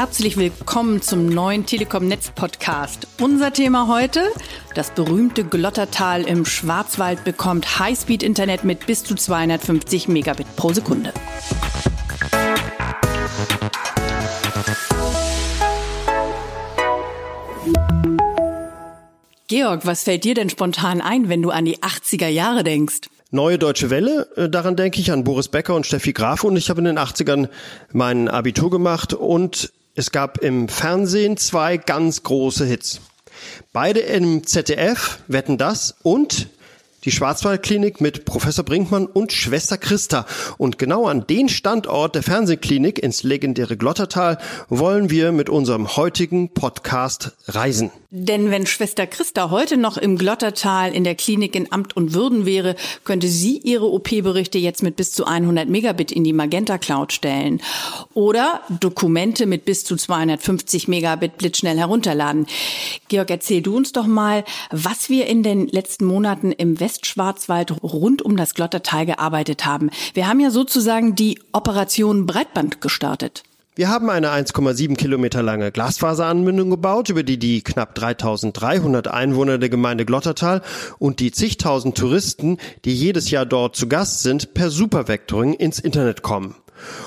herzlich willkommen zum neuen Telekom Netz Podcast. Unser Thema heute, das berühmte Glottertal im Schwarzwald bekommt Highspeed Internet mit bis zu 250 Megabit pro Sekunde. Georg, was fällt dir denn spontan ein, wenn du an die 80er Jahre denkst? Neue Deutsche Welle, äh, daran denke ich an Boris Becker und Steffi Graf und ich habe in den 80ern mein Abitur gemacht und es gab im Fernsehen zwei ganz große Hits. Beide im ZDF, wetten das und die Schwarzwaldklinik mit Professor Brinkmann und Schwester Christa. Und genau an den Standort der Fernsehklinik ins legendäre Glottertal wollen wir mit unserem heutigen Podcast reisen. Denn wenn Schwester Christa heute noch im Glottertal in der Klinik in Amt und Würden wäre, könnte sie ihre OP-Berichte jetzt mit bis zu 100 Megabit in die Magenta Cloud stellen. Oder Dokumente mit bis zu 250 Megabit blitzschnell herunterladen. Georg, erzähl du uns doch mal, was wir in den letzten Monaten im Westschwarzwald rund um das Glottertal gearbeitet haben. Wir haben ja sozusagen die Operation Breitband gestartet. Wir haben eine 1,7 Kilometer lange Glasfaseranbindung gebaut, über die die knapp 3300 Einwohner der Gemeinde Glottertal und die zigtausend Touristen, die jedes Jahr dort zu Gast sind, per Supervectoring ins Internet kommen.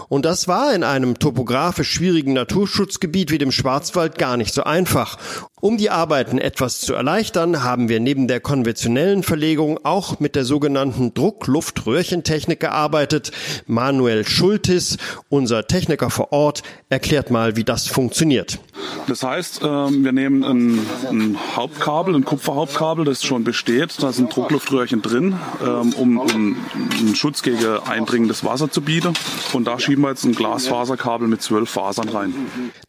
Und das war in einem topografisch schwierigen Naturschutzgebiet wie dem Schwarzwald gar nicht so einfach. Um die Arbeiten etwas zu erleichtern, haben wir neben der konventionellen Verlegung auch mit der sogenannten Druckluftröhrchentechnik gearbeitet. Manuel Schultis, unser Techniker vor Ort, erklärt mal, wie das funktioniert. Das heißt, ähm, wir nehmen ein, ein Hauptkabel, ein Kupferhauptkabel, das schon besteht. Da sind Druckluftröhrchen drin, ähm, um, um einen Schutz gegen eindringendes Wasser zu bieten. Und da schieben wir jetzt ein Glasfaserkabel mit zwölf Fasern rein.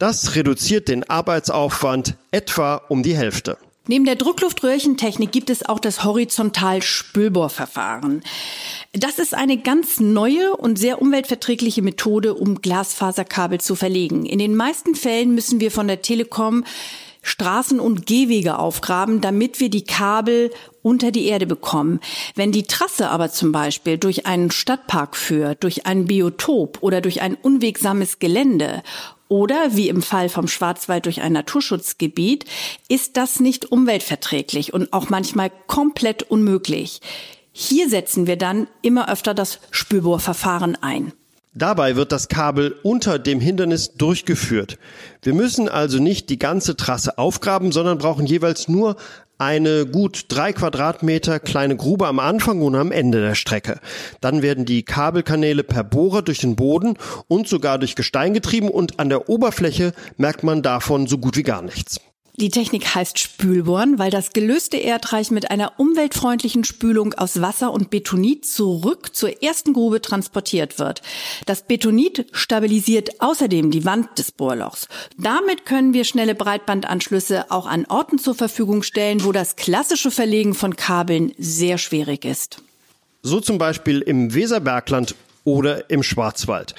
Das reduziert den Arbeitsaufwand etwa um die Hälfte. Neben der Druckluftröhrchentechnik gibt es auch das Horizontal-Spülbohrverfahren. Das ist eine ganz neue und sehr umweltverträgliche Methode, um Glasfaserkabel zu verlegen. In den meisten Fällen müssen wir von der Telekom Straßen und Gehwege aufgraben, damit wir die Kabel unter die Erde bekommen. Wenn die Trasse aber zum Beispiel durch einen Stadtpark führt, durch ein Biotop oder durch ein unwegsames Gelände oder wie im Fall vom Schwarzwald durch ein Naturschutzgebiet, ist das nicht umweltverträglich und auch manchmal komplett unmöglich. Hier setzen wir dann immer öfter das Spülbohrverfahren ein. Dabei wird das Kabel unter dem Hindernis durchgeführt. Wir müssen also nicht die ganze Trasse aufgraben, sondern brauchen jeweils nur eine gut drei Quadratmeter kleine Grube am Anfang und am Ende der Strecke. Dann werden die Kabelkanäle per Bohrer durch den Boden und sogar durch Gestein getrieben und an der Oberfläche merkt man davon so gut wie gar nichts. Die Technik heißt Spülbohren, weil das gelöste Erdreich mit einer umweltfreundlichen Spülung aus Wasser und Betonit zurück zur ersten Grube transportiert wird. Das Betonit stabilisiert außerdem die Wand des Bohrlochs. Damit können wir schnelle Breitbandanschlüsse auch an Orten zur Verfügung stellen, wo das klassische Verlegen von Kabeln sehr schwierig ist. So zum Beispiel im Weserbergland oder im Schwarzwald.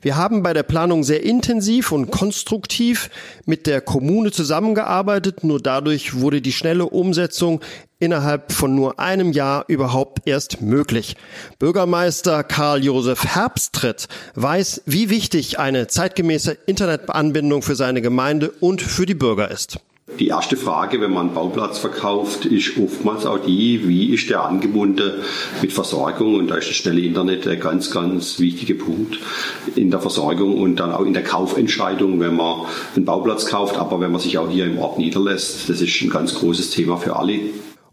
Wir haben bei der Planung sehr intensiv und konstruktiv mit der Kommune zusammengearbeitet. Nur dadurch wurde die schnelle Umsetzung innerhalb von nur einem Jahr überhaupt erst möglich. Bürgermeister Karl-Josef Herbstritt weiß, wie wichtig eine zeitgemäße Internetanbindung für seine Gemeinde und für die Bürger ist. Die erste Frage, wenn man einen Bauplatz verkauft, ist oftmals auch die, wie ist der angebunden mit Versorgung? Und da ist das schnelle Internet ein ganz, ganz wichtiger Punkt in der Versorgung und dann auch in der Kaufentscheidung, wenn man einen Bauplatz kauft, aber wenn man sich auch hier im Ort niederlässt. Das ist ein ganz großes Thema für alle.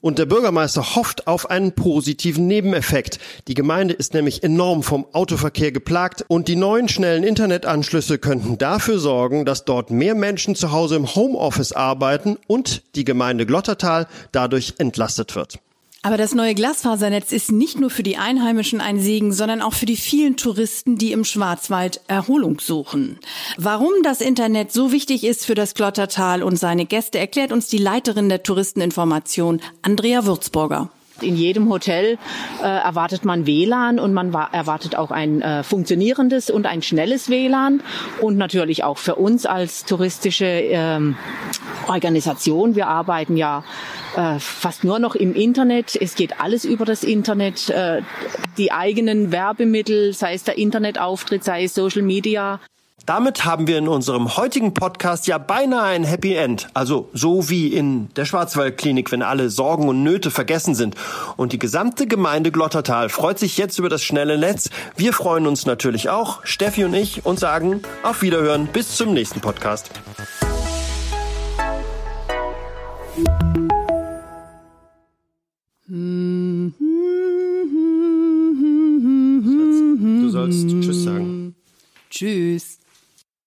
Und der Bürgermeister hofft auf einen positiven Nebeneffekt. Die Gemeinde ist nämlich enorm vom Autoverkehr geplagt und die neuen schnellen Internetanschlüsse könnten dafür sorgen, dass dort mehr Menschen zu Hause im Homeoffice arbeiten und die Gemeinde Glottertal dadurch entlastet wird. Aber das neue Glasfasernetz ist nicht nur für die Einheimischen ein Segen, sondern auch für die vielen Touristen, die im Schwarzwald Erholung suchen. Warum das Internet so wichtig ist für das Glottertal und seine Gäste, erklärt uns die Leiterin der Touristeninformation, Andrea Würzburger. In jedem Hotel äh, erwartet man WLAN und man erwartet auch ein äh, funktionierendes und ein schnelles WLAN und natürlich auch für uns als touristische ähm, Organisation. Wir arbeiten ja äh, fast nur noch im Internet. Es geht alles über das Internet. Äh, die eigenen Werbemittel, sei es der Internetauftritt, sei es Social Media. Damit haben wir in unserem heutigen Podcast ja beinahe ein Happy End. Also so wie in der Schwarzwaldklinik, wenn alle Sorgen und Nöte vergessen sind. Und die gesamte Gemeinde Glottertal freut sich jetzt über das schnelle Netz. Wir freuen uns natürlich auch, Steffi und ich, und sagen auf Wiederhören bis zum nächsten Podcast.